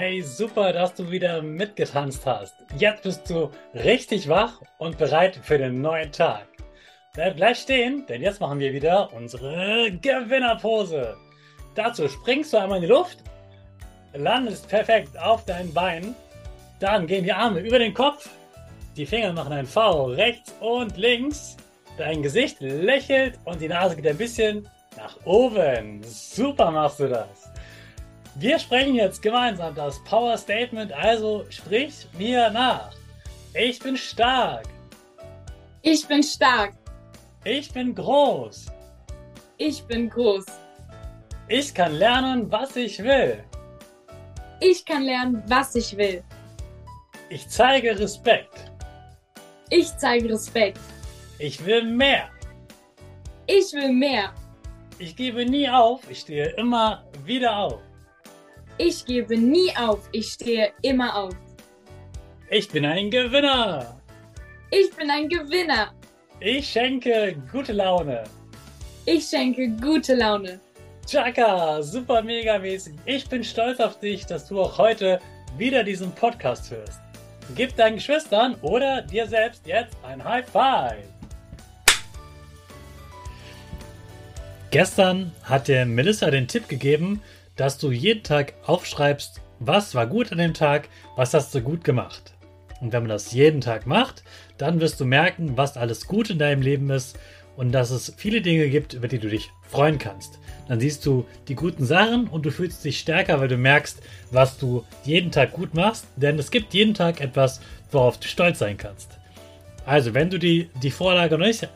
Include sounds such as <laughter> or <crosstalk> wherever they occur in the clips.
Hey, super, dass du wieder mitgetanzt hast. Jetzt bist du richtig wach und bereit für den neuen Tag. Bleib stehen, denn jetzt machen wir wieder unsere Gewinnerpose. Dazu springst du einmal in die Luft, landest perfekt auf deinen Beinen, dann gehen die Arme über den Kopf, die Finger machen ein V rechts und links, dein Gesicht lächelt und die Nase geht ein bisschen nach oben. Super machst du das. Wir sprechen jetzt gemeinsam das Power Statement, also sprich mir nach. Ich bin stark. Ich bin stark. Ich bin groß. Ich bin groß. Ich kann lernen, was ich will. Ich kann lernen, was ich will. Ich zeige Respekt. Ich zeige Respekt. Ich will mehr. Ich will mehr. Ich gebe nie auf, ich stehe immer wieder auf. Ich gebe nie auf, ich stehe immer auf. Ich bin ein Gewinner. Ich bin ein Gewinner. Ich schenke gute Laune. Ich schenke gute Laune. Chaka, super mega mäßig. Ich bin stolz auf dich, dass du auch heute wieder diesen Podcast hörst. Gib deinen Geschwistern oder dir selbst jetzt ein High Five. Gestern hat dir Melissa den Tipp gegeben, dass du jeden Tag aufschreibst, was war gut an dem Tag, was hast du gut gemacht. Und wenn man das jeden Tag macht, dann wirst du merken, was alles gut in deinem Leben ist und dass es viele Dinge gibt, über die du dich freuen kannst. Dann siehst du die guten Sachen und du fühlst dich stärker, weil du merkst, was du jeden Tag gut machst, denn es gibt jeden Tag etwas, worauf du stolz sein kannst. Also, wenn du die, die Vorlage noch nicht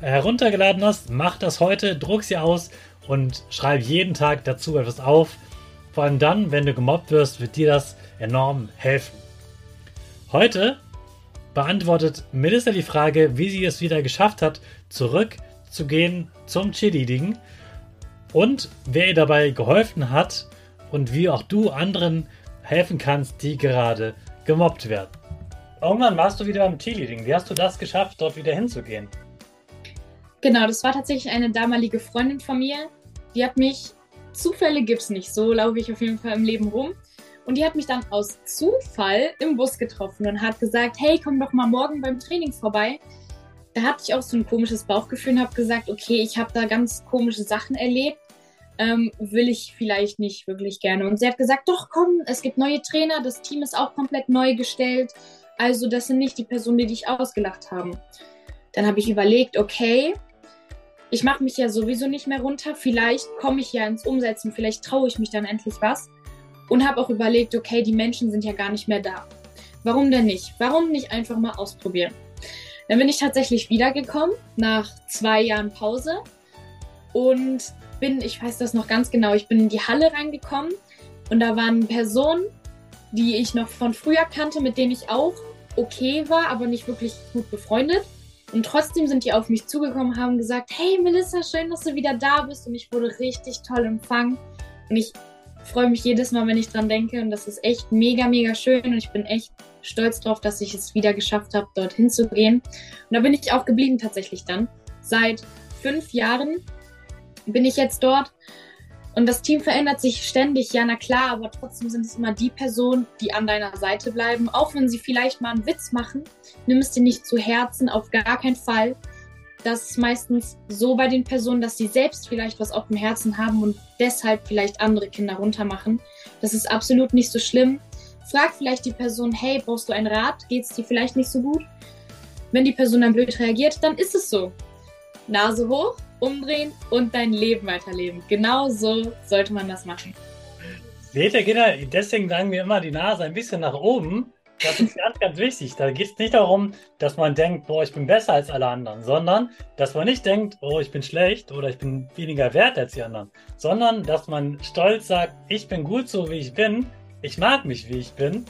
heruntergeladen hast, mach das heute, druck sie aus und schreib jeden Tag dazu etwas auf. Vor allem dann, wenn du gemobbt wirst, wird dir das enorm helfen. Heute beantwortet Melissa die Frage, wie sie es wieder geschafft hat, zurückzugehen zum Cheerleading und wer ihr dabei geholfen hat und wie auch du anderen helfen kannst, die gerade gemobbt werden. Irgendwann warst du wieder beim Cheerleading. Wie hast du das geschafft, dort wieder hinzugehen? Genau, das war tatsächlich eine damalige Freundin von mir. Die hat mich, Zufälle gibt's nicht, so laufe ich auf jeden Fall im Leben rum. Und die hat mich dann aus Zufall im Bus getroffen und hat gesagt, hey, komm doch mal morgen beim Training vorbei. Da hatte ich auch so ein komisches Bauchgefühl und habe gesagt, okay, ich habe da ganz komische Sachen erlebt. Ähm, will ich vielleicht nicht wirklich gerne. Und sie hat gesagt, doch komm, es gibt neue Trainer, das Team ist auch komplett neu gestellt. Also das sind nicht die Personen, die dich ausgelacht haben. Dann habe ich überlegt, okay, ich mache mich ja sowieso nicht mehr runter. Vielleicht komme ich ja ins Umsetzen, vielleicht traue ich mich dann endlich was. Und habe auch überlegt, okay, die Menschen sind ja gar nicht mehr da. Warum denn nicht? Warum nicht einfach mal ausprobieren? Dann bin ich tatsächlich wiedergekommen nach zwei Jahren Pause und bin, ich weiß das noch ganz genau, ich bin in die Halle reingekommen und da waren Personen, die ich noch von früher kannte, mit denen ich auch okay war, aber nicht wirklich gut befreundet. Und trotzdem sind die auf mich zugekommen, haben gesagt, hey Melissa, schön, dass du wieder da bist. Und ich wurde richtig toll empfangen. Und ich freue mich jedes Mal, wenn ich dran denke. Und das ist echt mega, mega schön. Und ich bin echt stolz drauf, dass ich es wieder geschafft habe, dorthin zu gehen. Und da bin ich auch geblieben tatsächlich dann. Seit fünf Jahren bin ich jetzt dort. Und das Team verändert sich ständig, ja, na klar, aber trotzdem sind es immer die Personen, die an deiner Seite bleiben. Auch wenn sie vielleicht mal einen Witz machen, nimm es dir nicht zu Herzen, auf gar keinen Fall. Das ist meistens so bei den Personen, dass sie selbst vielleicht was auf dem Herzen haben und deshalb vielleicht andere Kinder runtermachen. Das ist absolut nicht so schlimm. Frag vielleicht die Person, hey, brauchst du einen Rat? Geht es dir vielleicht nicht so gut? Wenn die Person dann blöd reagiert, dann ist es so. Nase hoch, umdrehen und dein Leben weiterleben. Genau so sollte man das machen. Seht ihr, Kinder, deswegen sagen wir immer die Nase ein bisschen nach oben. Das ist ganz, ganz wichtig. Da geht es nicht darum, dass man denkt, boah, ich bin besser als alle anderen, sondern dass man nicht denkt, oh, ich bin schlecht oder ich bin weniger wert als die anderen, sondern dass man stolz sagt, ich bin gut so, wie ich bin, ich mag mich, wie ich bin.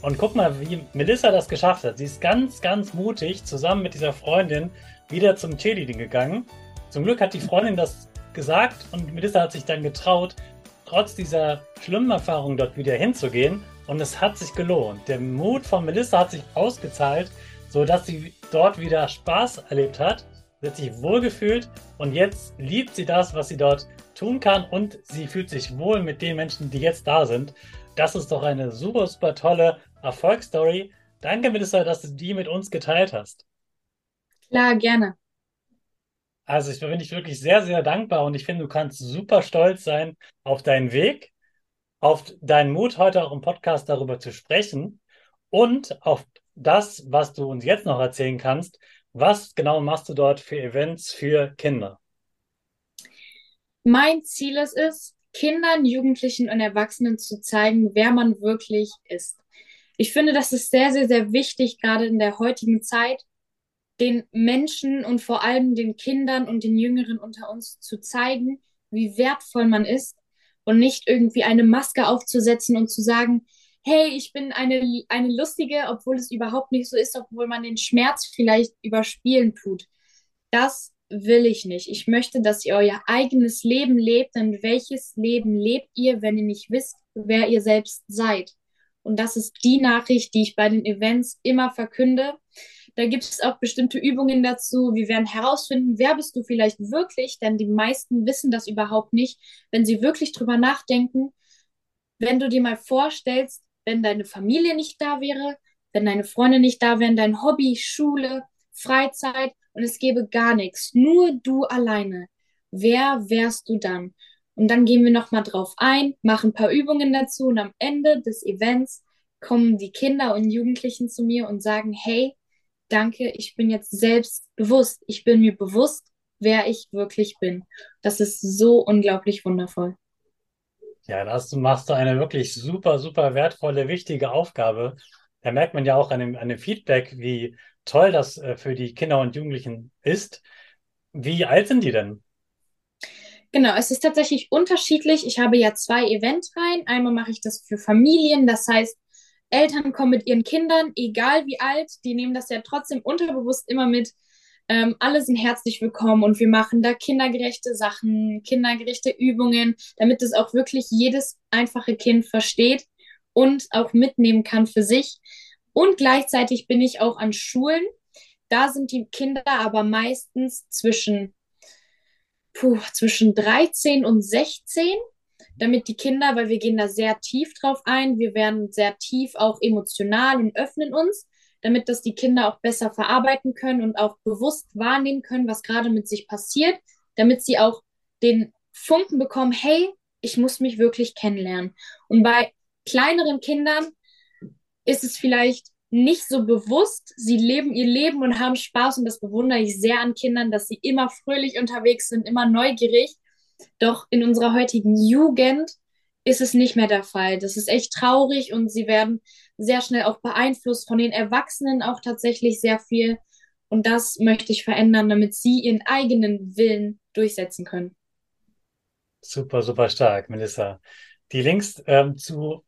Und guck mal, wie Melissa das geschafft hat. Sie ist ganz, ganz mutig zusammen mit dieser Freundin wieder zum Cheerleading gegangen. Zum Glück hat die Freundin das gesagt und Melissa hat sich dann getraut, trotz dieser schlimmen Erfahrung dort wieder hinzugehen. Und es hat sich gelohnt. Der Mut von Melissa hat sich ausgezahlt, sodass sie dort wieder Spaß erlebt hat. Sie hat sich wohlgefühlt und jetzt liebt sie das, was sie dort tun kann und sie fühlt sich wohl mit den Menschen, die jetzt da sind. Das ist doch eine super, super tolle Erfolgsstory. Danke, Melissa, dass du die mit uns geteilt hast. Klar, gerne. Also ich bin ich wirklich sehr, sehr dankbar und ich finde, du kannst super stolz sein auf deinen Weg, auf deinen Mut, heute auch im Podcast darüber zu sprechen und auf das, was du uns jetzt noch erzählen kannst. Was genau machst du dort für Events für Kinder? Mein Ziel ist es, Kindern, Jugendlichen und Erwachsenen zu zeigen, wer man wirklich ist. Ich finde, das ist sehr, sehr, sehr wichtig, gerade in der heutigen Zeit, den Menschen und vor allem den Kindern und den Jüngeren unter uns zu zeigen, wie wertvoll man ist und nicht irgendwie eine Maske aufzusetzen und zu sagen, hey, ich bin eine, eine lustige, obwohl es überhaupt nicht so ist, obwohl man den Schmerz vielleicht überspielen tut. Das will ich nicht. Ich möchte, dass ihr euer eigenes Leben lebt. Denn welches Leben lebt ihr, wenn ihr nicht wisst, wer ihr selbst seid? Und das ist die Nachricht, die ich bei den Events immer verkünde. Da gibt es auch bestimmte Übungen dazu. Wir werden herausfinden, wer bist du vielleicht wirklich, denn die meisten wissen das überhaupt nicht, wenn sie wirklich drüber nachdenken. Wenn du dir mal vorstellst, wenn deine Familie nicht da wäre, wenn deine Freunde nicht da wären, dein Hobby, Schule, Freizeit und es gäbe gar nichts, nur du alleine. Wer wärst du dann? Und dann gehen wir nochmal drauf ein, machen ein paar Übungen dazu und am Ende des Events kommen die Kinder und Jugendlichen zu mir und sagen, hey, danke, ich bin jetzt selbst bewusst. Ich bin mir bewusst, wer ich wirklich bin. Das ist so unglaublich wundervoll. Ja, das machst du eine wirklich super, super wertvolle, wichtige Aufgabe. Da merkt man ja auch an dem, an dem Feedback, wie toll das äh, für die Kinder und Jugendlichen ist. Wie alt sind die denn? Genau, es ist tatsächlich unterschiedlich. Ich habe ja zwei Eventreihen. Einmal mache ich das für Familien, das heißt, Eltern kommen mit ihren Kindern, egal wie alt, die nehmen das ja trotzdem unterbewusst immer mit. Ähm, alle sind herzlich willkommen und wir machen da kindergerechte Sachen, kindergerechte Übungen, damit es auch wirklich jedes einfache Kind versteht und auch mitnehmen kann für sich. Und gleichzeitig bin ich auch an Schulen. Da sind die Kinder aber meistens zwischen, puh, zwischen 13 und 16 damit die Kinder, weil wir gehen da sehr tief drauf ein, wir werden sehr tief auch emotional und öffnen uns, damit das die Kinder auch besser verarbeiten können und auch bewusst wahrnehmen können, was gerade mit sich passiert, damit sie auch den Funken bekommen, hey, ich muss mich wirklich kennenlernen. Und bei kleineren Kindern ist es vielleicht nicht so bewusst. Sie leben ihr Leben und haben Spaß und das bewundere ich sehr an Kindern, dass sie immer fröhlich unterwegs sind, immer neugierig doch in unserer heutigen Jugend ist es nicht mehr der Fall. Das ist echt traurig und sie werden sehr schnell auch beeinflusst von den Erwachsenen auch tatsächlich sehr viel. Und das möchte ich verändern, damit sie ihren eigenen Willen durchsetzen können. Super, super stark, Melissa. Die Links ähm, zu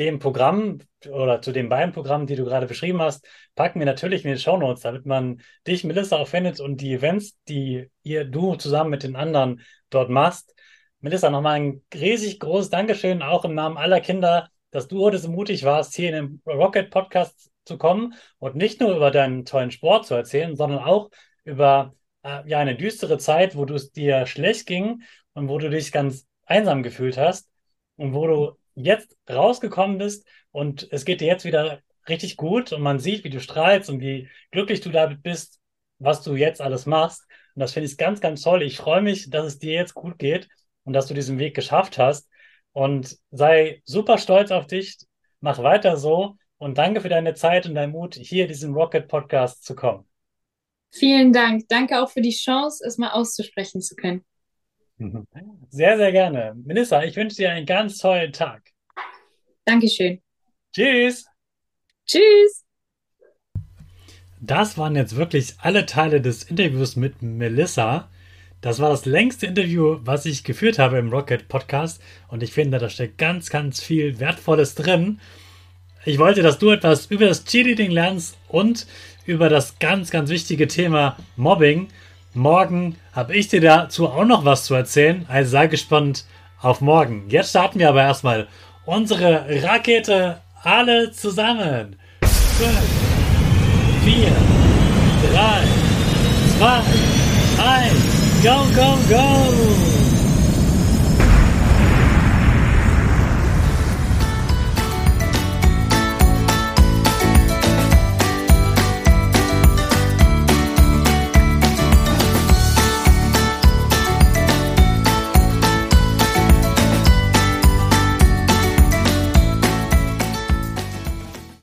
dem Programm oder zu den beiden Programmen, die du gerade beschrieben hast, packen wir natürlich in die Show Notes, damit man dich, Melissa, auch findet und die Events, die ihr, du zusammen mit den anderen dort machst. Melissa, nochmal ein riesig großes Dankeschön, auch im Namen aller Kinder, dass du heute so mutig warst, hier in den Rocket Podcast zu kommen und nicht nur über deinen tollen Sport zu erzählen, sondern auch über äh, ja, eine düstere Zeit, wo du es dir schlecht ging und wo du dich ganz einsam gefühlt hast und wo du jetzt rausgekommen bist und es geht dir jetzt wieder richtig gut und man sieht, wie du strahlst und wie glücklich du damit bist, was du jetzt alles machst. Und das finde ich ganz, ganz toll. Ich freue mich, dass es dir jetzt gut geht und dass du diesen Weg geschafft hast. Und sei super stolz auf dich. Mach weiter so. Und danke für deine Zeit und deinen Mut, hier diesen Rocket Podcast zu kommen. Vielen Dank. Danke auch für die Chance, es mal auszusprechen zu können. <laughs> Sehr, sehr gerne. Melissa, ich wünsche dir einen ganz tollen Tag. Dankeschön. Tschüss. Tschüss. Das waren jetzt wirklich alle Teile des Interviews mit Melissa. Das war das längste Interview, was ich geführt habe im Rocket Podcast. Und ich finde, da steckt ganz, ganz viel Wertvolles drin. Ich wollte, dass du etwas über das Cheerleading lernst und über das ganz, ganz wichtige Thema Mobbing. Morgen habe ich dir dazu auch noch was zu erzählen. Also sei gespannt auf morgen. Jetzt starten wir aber erstmal unsere Rakete alle zusammen. Fünf. 4, 3, 2, 1, go, go, go!